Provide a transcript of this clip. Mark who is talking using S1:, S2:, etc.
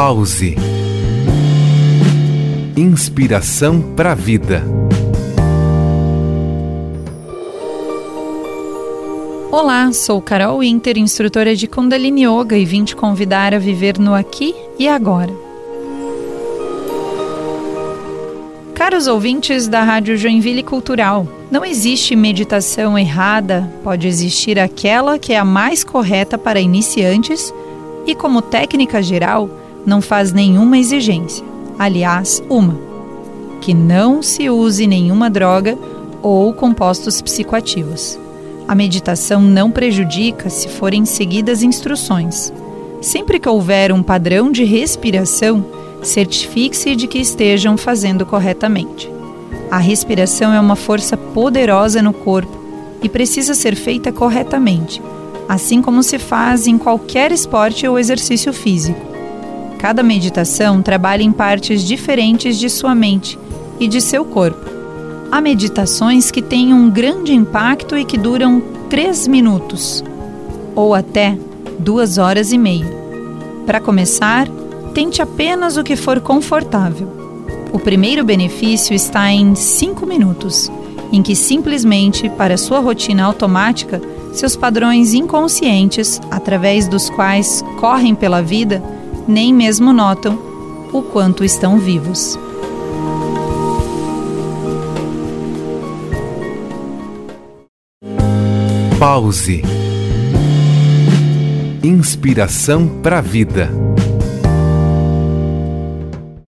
S1: Pause. Inspiração para a vida.
S2: Olá, sou Carol Winter, instrutora de Kundalini Yoga e vim te convidar a viver no aqui e agora. Caros ouvintes da Rádio Joinville Cultural, não existe meditação errada, pode existir aquela que é a mais correta para iniciantes e, como técnica geral, não faz nenhuma exigência. Aliás, uma: que não se use nenhuma droga ou compostos psicoativos. A meditação não prejudica se forem seguidas instruções. Sempre que houver um padrão de respiração, certifique-se de que estejam fazendo corretamente. A respiração é uma força poderosa no corpo e precisa ser feita corretamente assim como se faz em qualquer esporte ou exercício físico. Cada meditação trabalha em partes diferentes de sua mente e de seu corpo. Há meditações que têm um grande impacto e que duram 3 minutos, ou até 2 horas e meia. Para começar, tente apenas o que for confortável. O primeiro benefício está em 5 minutos, em que simplesmente, para sua rotina automática, seus padrões inconscientes, através dos quais correm pela vida, nem mesmo notam o quanto estão vivos.
S1: Pause. Inspiração para a vida.